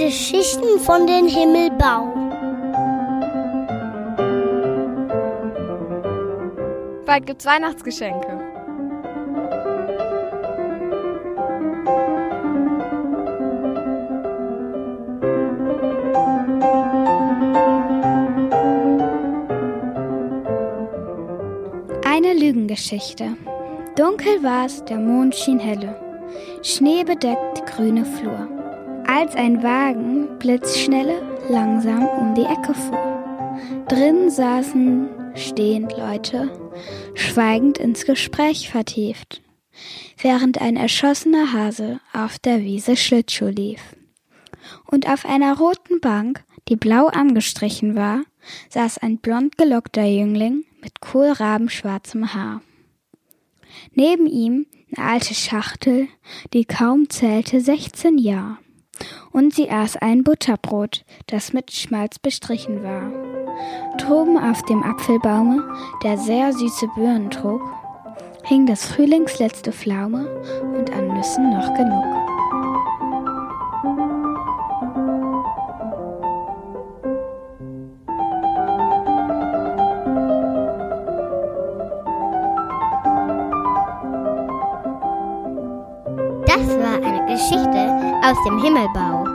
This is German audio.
Geschichten von den Himmelbau. Bald gibt's Weihnachtsgeschenke. Eine Lügengeschichte. Dunkel war's, der Mond schien helle. Schnee bedeckt die grüne Flur. Als ein Wagen blitzschnelle langsam um die Ecke fuhr. Drin saßen stehend Leute, schweigend ins Gespräch vertieft, während ein erschossener Hase auf der Wiese Schlittschuh lief. Und auf einer roten Bank, die blau angestrichen war, saß ein blond gelockter Jüngling mit kohlrabenschwarzem Haar. Neben ihm eine alte Schachtel, die kaum zählte sechzehn Jahr. Und sie aß ein Butterbrot, das mit Schmalz bestrichen war. Droben auf dem Apfelbaume, der sehr süße Birnen trug, hing das Frühlingsletzte Pflaume und an Nüssen noch genug. Das war eine Geschichte aus dem Himmelbau.